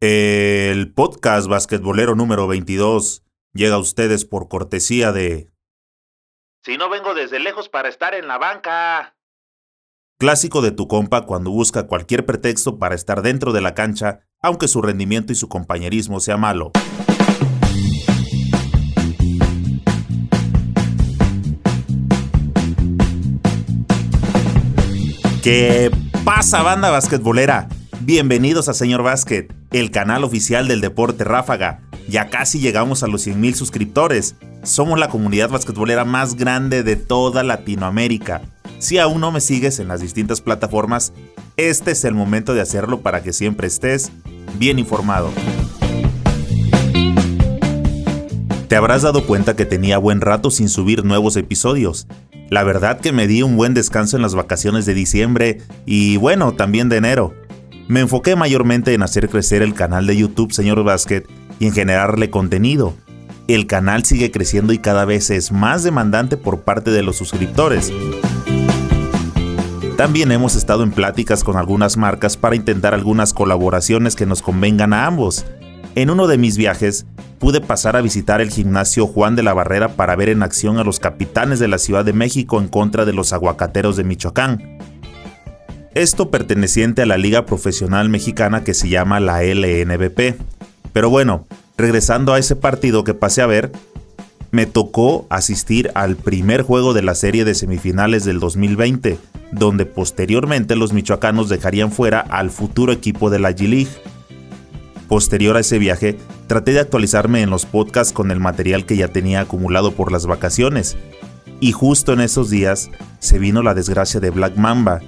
El podcast basquetbolero número 22 llega a ustedes por cortesía de... Si no vengo desde lejos para estar en la banca. Clásico de tu compa cuando busca cualquier pretexto para estar dentro de la cancha, aunque su rendimiento y su compañerismo sea malo. ¿Qué pasa, banda basquetbolera? Bienvenidos a Señor Básquet, el canal oficial del deporte ráfaga. Ya casi llegamos a los 100.000 suscriptores. Somos la comunidad basquetbolera más grande de toda Latinoamérica. Si aún no me sigues en las distintas plataformas, este es el momento de hacerlo para que siempre estés bien informado. Te habrás dado cuenta que tenía buen rato sin subir nuevos episodios. La verdad que me di un buen descanso en las vacaciones de diciembre y bueno, también de enero. Me enfoqué mayormente en hacer crecer el canal de YouTube Señor Basket y en generarle contenido. El canal sigue creciendo y cada vez es más demandante por parte de los suscriptores. También hemos estado en pláticas con algunas marcas para intentar algunas colaboraciones que nos convengan a ambos. En uno de mis viajes, pude pasar a visitar el gimnasio Juan de la Barrera para ver en acción a los capitanes de la Ciudad de México en contra de los aguacateros de Michoacán esto perteneciente a la liga profesional mexicana que se llama la LNBP. Pero bueno, regresando a ese partido que pasé a ver, me tocó asistir al primer juego de la serie de semifinales del 2020, donde posteriormente los michoacanos dejarían fuera al futuro equipo de la G-League. Posterior a ese viaje, traté de actualizarme en los podcasts con el material que ya tenía acumulado por las vacaciones, y justo en esos días se vino la desgracia de Black Mamba,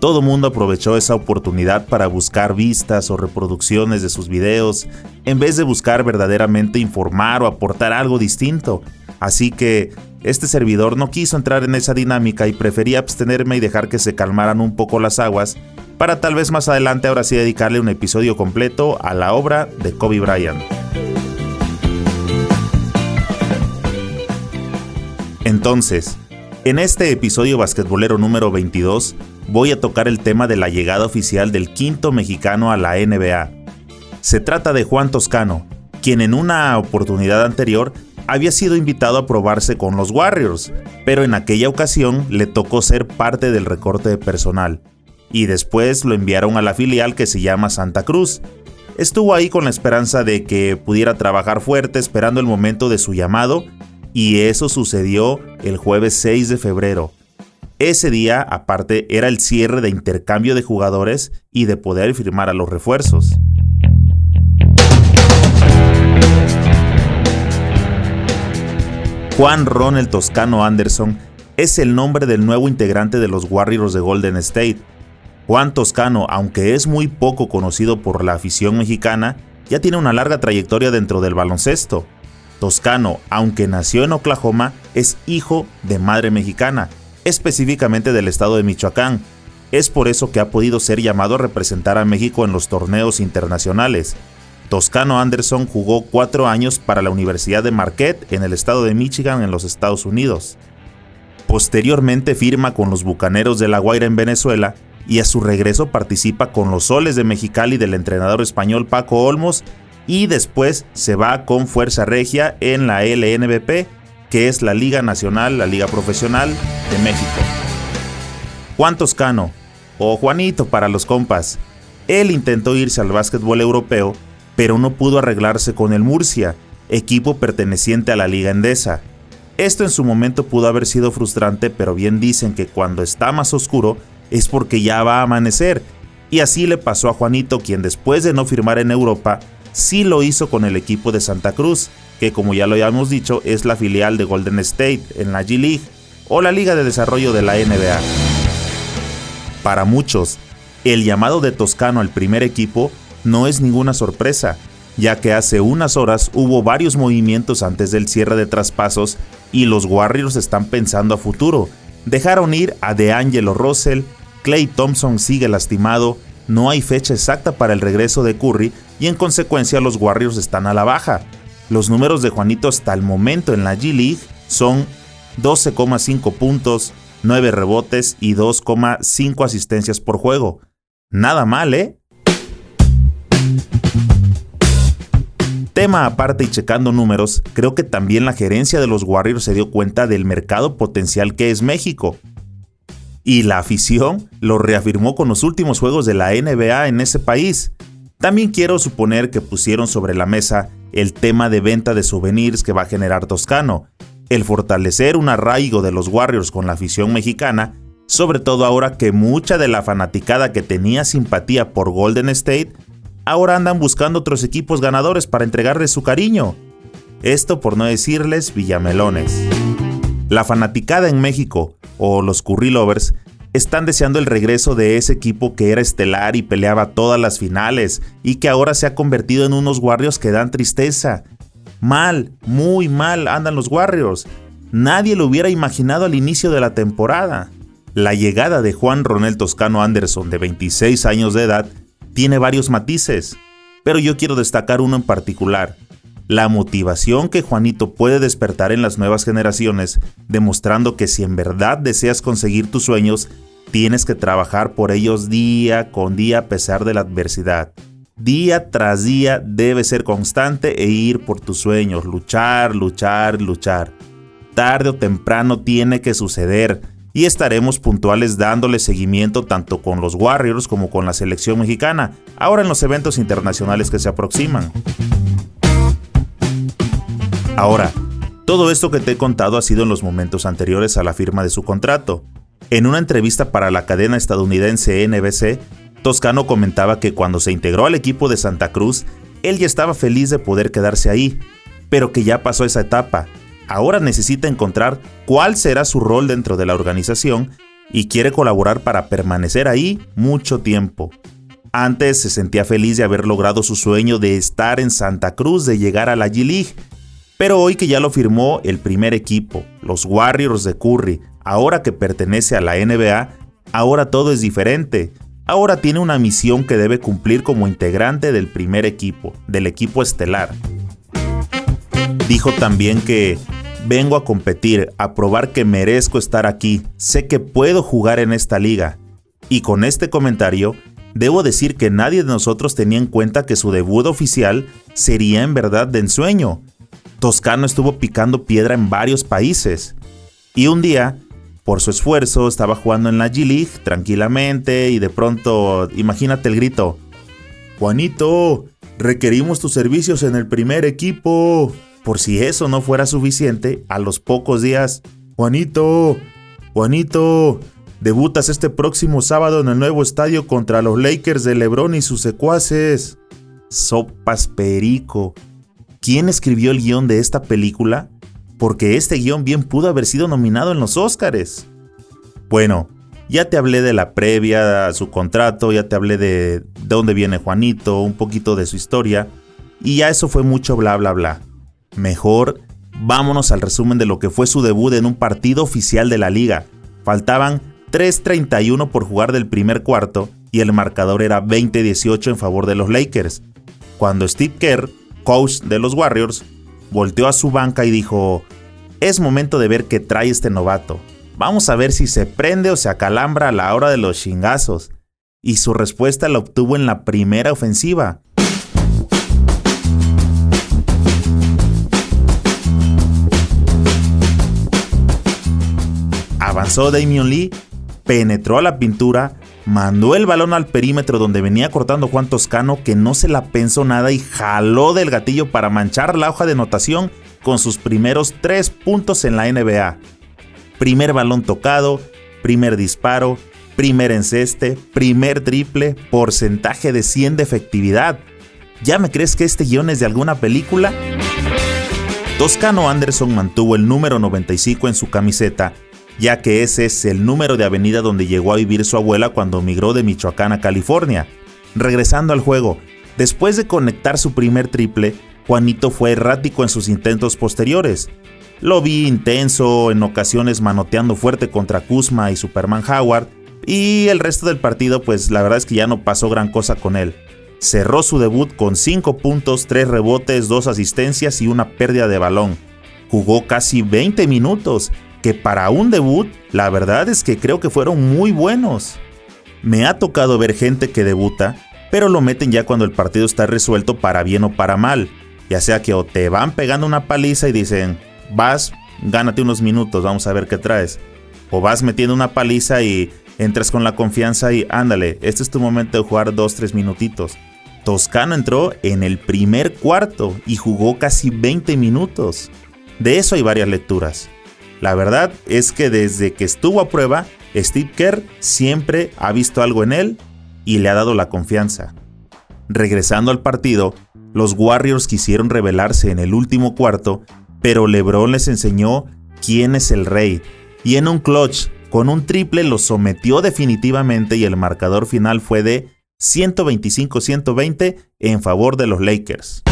todo mundo aprovechó esa oportunidad para buscar vistas o reproducciones de sus videos, en vez de buscar verdaderamente informar o aportar algo distinto. Así que este servidor no quiso entrar en esa dinámica y prefería abstenerme y dejar que se calmaran un poco las aguas para tal vez más adelante ahora sí dedicarle un episodio completo a la obra de Kobe Bryant. Entonces, en este episodio basquetbolero número 22, voy a tocar el tema de la llegada oficial del quinto mexicano a la NBA. Se trata de Juan Toscano, quien en una oportunidad anterior había sido invitado a probarse con los Warriors, pero en aquella ocasión le tocó ser parte del recorte de personal, y después lo enviaron a la filial que se llama Santa Cruz. Estuvo ahí con la esperanza de que pudiera trabajar fuerte esperando el momento de su llamado, y eso sucedió el jueves 6 de febrero, ese día, aparte, era el cierre de intercambio de jugadores y de poder firmar a los refuerzos. Juan Ronald Toscano Anderson es el nombre del nuevo integrante de los Warriors de Golden State. Juan Toscano, aunque es muy poco conocido por la afición mexicana, ya tiene una larga trayectoria dentro del baloncesto. Toscano, aunque nació en Oklahoma, es hijo de madre mexicana específicamente del estado de Michoacán. Es por eso que ha podido ser llamado a representar a México en los torneos internacionales. Toscano Anderson jugó cuatro años para la Universidad de Marquette en el estado de Michigan en los Estados Unidos. Posteriormente firma con los Bucaneros de La Guaira en Venezuela y a su regreso participa con los Soles de Mexicali del entrenador español Paco Olmos y después se va con Fuerza Regia en la LNBP que es la Liga Nacional, la Liga Profesional de México. Juan Toscano, o Juanito para los compas, él intentó irse al básquetbol europeo, pero no pudo arreglarse con el Murcia, equipo perteneciente a la Liga Endesa. Esto en su momento pudo haber sido frustrante, pero bien dicen que cuando está más oscuro es porque ya va a amanecer, y así le pasó a Juanito, quien después de no firmar en Europa, sí lo hizo con el equipo de Santa Cruz, que como ya lo habíamos dicho es la filial de Golden State en la G League o la Liga de Desarrollo de la NBA. Para muchos, el llamado de Toscano al primer equipo no es ninguna sorpresa, ya que hace unas horas hubo varios movimientos antes del cierre de traspasos y los Warriors están pensando a futuro. Dejaron ir a DeAngelo Russell, Clay Thompson sigue lastimado, no hay fecha exacta para el regreso de Curry y en consecuencia los Warriors están a la baja. Los números de Juanito hasta el momento en la G League son 12,5 puntos, 9 rebotes y 2,5 asistencias por juego. Nada mal, ¿eh? Tema aparte y checando números, creo que también la gerencia de los Warriors se dio cuenta del mercado potencial que es México. Y la afición lo reafirmó con los últimos juegos de la NBA en ese país. También quiero suponer que pusieron sobre la mesa el tema de venta de souvenirs que va a generar Toscano, el fortalecer un arraigo de los Warriors con la afición mexicana, sobre todo ahora que mucha de la fanaticada que tenía simpatía por Golden State ahora andan buscando otros equipos ganadores para entregarles su cariño. Esto por no decirles villamelones. La fanaticada en México, o los Curry Lovers, están deseando el regreso de ese equipo que era estelar y peleaba todas las finales y que ahora se ha convertido en unos Warriors que dan tristeza. Mal, muy mal andan los Warriors. Nadie lo hubiera imaginado al inicio de la temporada. La llegada de Juan Ronel Toscano Anderson, de 26 años de edad, tiene varios matices, pero yo quiero destacar uno en particular. La motivación que Juanito puede despertar en las nuevas generaciones, demostrando que si en verdad deseas conseguir tus sueños, tienes que trabajar por ellos día con día a pesar de la adversidad. Día tras día debes ser constante e ir por tus sueños, luchar, luchar, luchar. Tarde o temprano tiene que suceder, y estaremos puntuales dándole seguimiento tanto con los Warriors como con la selección mexicana, ahora en los eventos internacionales que se aproximan. Ahora, todo esto que te he contado ha sido en los momentos anteriores a la firma de su contrato. En una entrevista para la cadena estadounidense NBC, Toscano comentaba que cuando se integró al equipo de Santa Cruz, él ya estaba feliz de poder quedarse ahí, pero que ya pasó esa etapa ahora necesita encontrar cuál será su rol dentro de la organización y quiere colaborar para permanecer ahí mucho tiempo. Antes se sentía feliz de haber logrado su sueño de estar en Santa Cruz, de llegar a la G-League, pero hoy que ya lo firmó el primer equipo, los Warriors de Curry, ahora que pertenece a la NBA, ahora todo es diferente. Ahora tiene una misión que debe cumplir como integrante del primer equipo, del equipo estelar. Dijo también que Vengo a competir, a probar que merezco estar aquí, sé que puedo jugar en esta liga. Y con este comentario, debo decir que nadie de nosotros tenía en cuenta que su debut oficial sería en verdad de ensueño. Toscano estuvo picando piedra en varios países. Y un día, por su esfuerzo, estaba jugando en la G-League tranquilamente y de pronto, imagínate el grito. Juanito, requerimos tus servicios en el primer equipo. Por si eso no fuera suficiente, a los pocos días, Juanito, Juanito, debutas este próximo sábado en el nuevo estadio contra los Lakers de Lebron y sus secuaces. Sopas Perico. ¿Quién escribió el guion de esta película? Porque este guion bien pudo haber sido nominado en los Oscars. Bueno, ya te hablé de la previa su contrato, ya te hablé de, de dónde viene Juanito, un poquito de su historia, y ya eso fue mucho bla bla bla. Mejor, vámonos al resumen de lo que fue su debut en un partido oficial de la liga. Faltaban 3.31 por jugar del primer cuarto y el marcador era 20-18 en favor de los Lakers. Cuando Steve Kerr, coach de los Warriors, volteó a su banca y dijo, es momento de ver qué trae este novato. Vamos a ver si se prende o se acalambra a la hora de los chingazos. Y su respuesta la obtuvo en la primera ofensiva. Avanzó Damian Lee, penetró a la pintura, mandó el balón al perímetro donde venía cortando Juan Toscano que no se la pensó nada y jaló del gatillo para manchar la hoja de anotación con sus primeros tres puntos en la NBA. Primer balón tocado, primer disparo, primer enceste, primer triple, porcentaje de 100 de efectividad. ¿Ya me crees que este guion es de alguna película? Toscano Anderson mantuvo el número 95 en su camiseta ya que ese es el número de avenida donde llegó a vivir su abuela cuando migró de Michoacán a California. Regresando al juego, después de conectar su primer triple, Juanito fue errático en sus intentos posteriores. Lo vi intenso, en ocasiones manoteando fuerte contra Kuzma y Superman Howard, y el resto del partido pues la verdad es que ya no pasó gran cosa con él. Cerró su debut con 5 puntos, 3 rebotes, 2 asistencias y una pérdida de balón. Jugó casi 20 minutos que para un debut, la verdad es que creo que fueron muy buenos. Me ha tocado ver gente que debuta, pero lo meten ya cuando el partido está resuelto para bien o para mal. Ya sea que o te van pegando una paliza y dicen, vas, gánate unos minutos, vamos a ver qué traes. O vas metiendo una paliza y entras con la confianza y ándale, este es tu momento de jugar 2-3 minutitos. Toscano entró en el primer cuarto y jugó casi 20 minutos. De eso hay varias lecturas. La verdad es que desde que estuvo a prueba, Steve Kerr siempre ha visto algo en él y le ha dado la confianza. Regresando al partido, los Warriors quisieron rebelarse en el último cuarto, pero LeBron les enseñó quién es el rey, y en un clutch, con un triple, los sometió definitivamente y el marcador final fue de 125-120 en favor de los Lakers.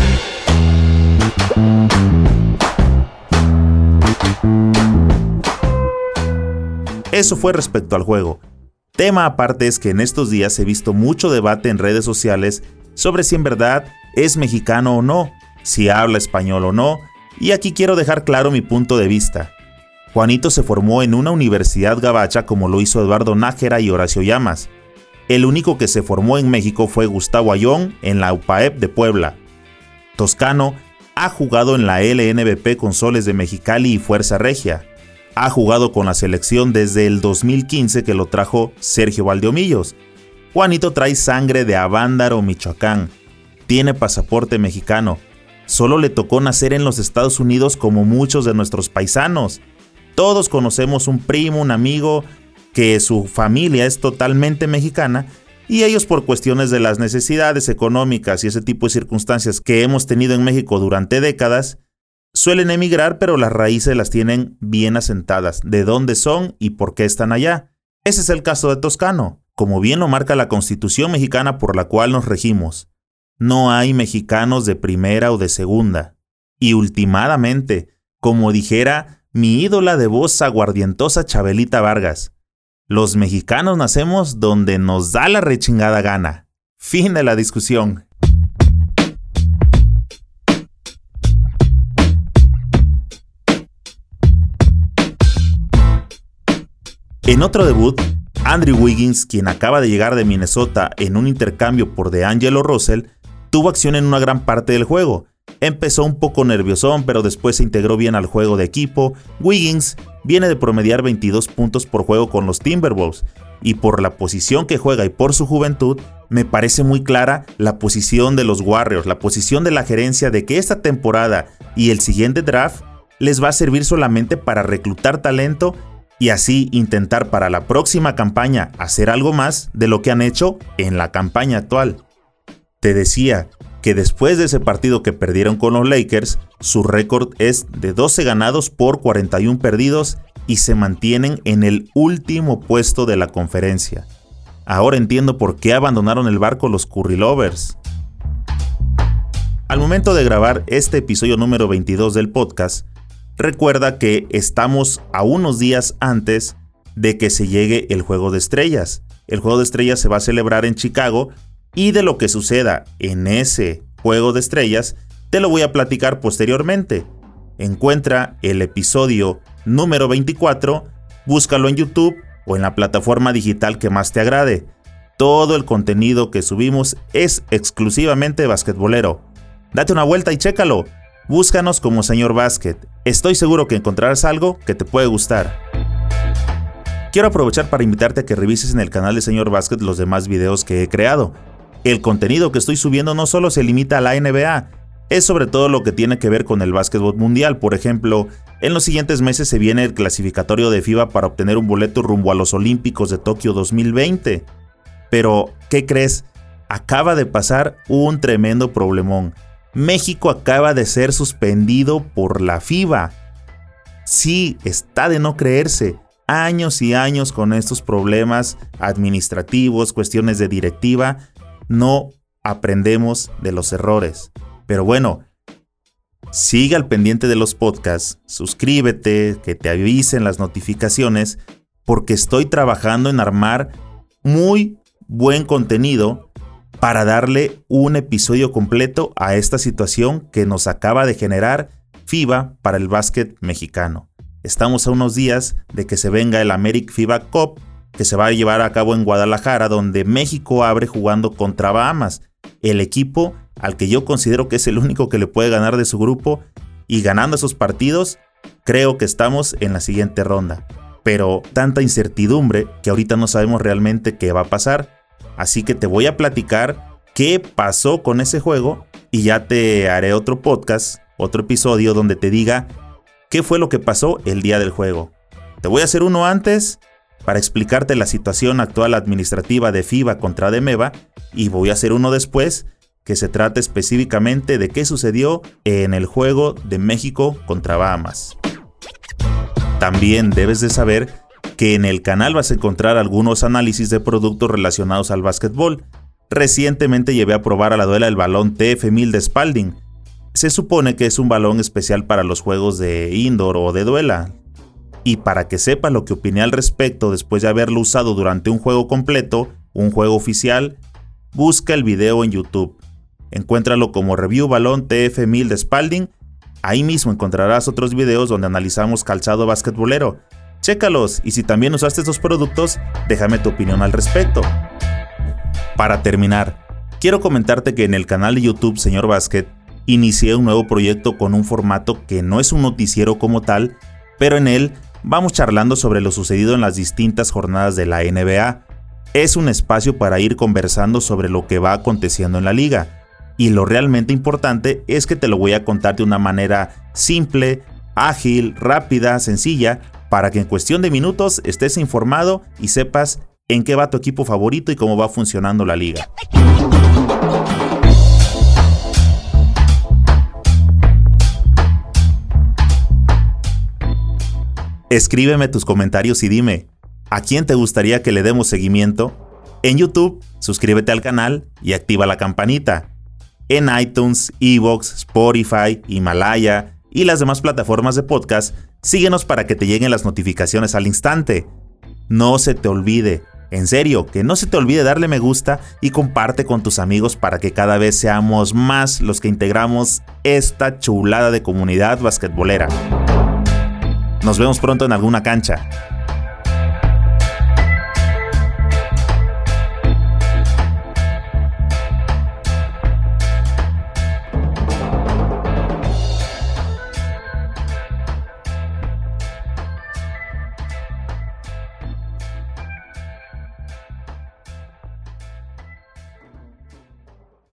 Eso fue respecto al juego. Tema aparte es que en estos días he visto mucho debate en redes sociales sobre si en verdad es mexicano o no, si habla español o no, y aquí quiero dejar claro mi punto de vista. Juanito se formó en una universidad gabacha como lo hizo Eduardo Nájera y Horacio Llamas. El único que se formó en México fue Gustavo Ayón en la UPAEP de Puebla. Toscano ha jugado en la LNBP con Soles de Mexicali y Fuerza Regia. Ha jugado con la selección desde el 2015 que lo trajo Sergio Valdeomillos. Juanito trae sangre de Avándaro, Michoacán. Tiene pasaporte mexicano. Solo le tocó nacer en los Estados Unidos como muchos de nuestros paisanos. Todos conocemos un primo, un amigo, que su familia es totalmente mexicana y ellos por cuestiones de las necesidades económicas y ese tipo de circunstancias que hemos tenido en México durante décadas, suelen emigrar pero las raíces las tienen bien asentadas, de dónde son y por qué están allá. Ese es el caso de Toscano, como bien lo marca la constitución mexicana por la cual nos regimos. No hay mexicanos de primera o de segunda. Y ultimadamente, como dijera mi ídola de voz aguardientosa Chabelita Vargas, los mexicanos nacemos donde nos da la rechingada gana. Fin de la discusión. En otro debut, Andrew Wiggins, quien acaba de llegar de Minnesota en un intercambio por DeAngelo Russell, tuvo acción en una gran parte del juego. Empezó un poco nerviosón, pero después se integró bien al juego de equipo. Wiggins viene de promediar 22 puntos por juego con los Timberwolves, y por la posición que juega y por su juventud, me parece muy clara la posición de los Warriors, la posición de la gerencia de que esta temporada y el siguiente draft les va a servir solamente para reclutar talento y así intentar para la próxima campaña hacer algo más de lo que han hecho en la campaña actual. Te decía que después de ese partido que perdieron con los Lakers, su récord es de 12 ganados por 41 perdidos y se mantienen en el último puesto de la conferencia. Ahora entiendo por qué abandonaron el barco los Curry Lovers. Al momento de grabar este episodio número 22 del podcast, Recuerda que estamos a unos días antes de que se llegue el Juego de Estrellas. El Juego de Estrellas se va a celebrar en Chicago y de lo que suceda en ese Juego de Estrellas te lo voy a platicar posteriormente. Encuentra el episodio número 24, búscalo en YouTube o en la plataforma digital que más te agrade. Todo el contenido que subimos es exclusivamente basquetbolero. Date una vuelta y chécalo. Búscanos como Señor Basket. Estoy seguro que encontrarás algo que te puede gustar. Quiero aprovechar para invitarte a que revises en el canal de Señor Basket los demás videos que he creado. El contenido que estoy subiendo no solo se limita a la NBA, es sobre todo lo que tiene que ver con el básquetbol mundial. Por ejemplo, en los siguientes meses se viene el clasificatorio de FIBA para obtener un boleto rumbo a los Olímpicos de Tokio 2020. Pero, ¿qué crees? Acaba de pasar un tremendo problemón. México acaba de ser suspendido por la FIBA. Sí, está de no creerse. Años y años con estos problemas administrativos, cuestiones de directiva, no aprendemos de los errores. Pero bueno, sigue al pendiente de los podcasts, suscríbete, que te avisen las notificaciones, porque estoy trabajando en armar muy buen contenido para darle un episodio completo a esta situación que nos acaba de generar FIBA para el básquet mexicano. Estamos a unos días de que se venga el Americ FIBA Cup que se va a llevar a cabo en Guadalajara donde México abre jugando contra Bahamas, el equipo al que yo considero que es el único que le puede ganar de su grupo, y ganando esos partidos, creo que estamos en la siguiente ronda. Pero tanta incertidumbre que ahorita no sabemos realmente qué va a pasar. Así que te voy a platicar qué pasó con ese juego y ya te haré otro podcast, otro episodio donde te diga qué fue lo que pasó el día del juego. Te voy a hacer uno antes para explicarte la situación actual administrativa de FIBA contra Demeva y voy a hacer uno después que se trata específicamente de qué sucedió en el juego de México contra Bahamas. También debes de saber que en el canal vas a encontrar algunos análisis de productos relacionados al básquetbol. Recientemente llevé a probar a la duela el balón TF1000 de Spalding. Se supone que es un balón especial para los juegos de indoor o de duela, y para que sepa lo que opiné al respecto después de haberlo usado durante un juego completo, un juego oficial, busca el video en YouTube. Encuéntralo como Review Balón TF1000 de Spalding. Ahí mismo encontrarás otros videos donde analizamos calzado basquetbolero. Chécalos y si también usaste estos productos, déjame tu opinión al respecto. Para terminar, quiero comentarte que en el canal de YouTube Señor Basket inicié un nuevo proyecto con un formato que no es un noticiero como tal, pero en él vamos charlando sobre lo sucedido en las distintas jornadas de la NBA. Es un espacio para ir conversando sobre lo que va aconteciendo en la liga. Y lo realmente importante es que te lo voy a contar de una manera simple, ágil, rápida, sencilla, para que en cuestión de minutos estés informado y sepas en qué va tu equipo favorito y cómo va funcionando la liga. Escríbeme tus comentarios y dime, ¿a quién te gustaría que le demos seguimiento? En YouTube, suscríbete al canal y activa la campanita. En iTunes, Evox, Spotify, Himalaya y las demás plataformas de podcast, síguenos para que te lleguen las notificaciones al instante. No se te olvide, en serio, que no se te olvide darle me gusta y comparte con tus amigos para que cada vez seamos más los que integramos esta chulada de comunidad basquetbolera. Nos vemos pronto en alguna cancha.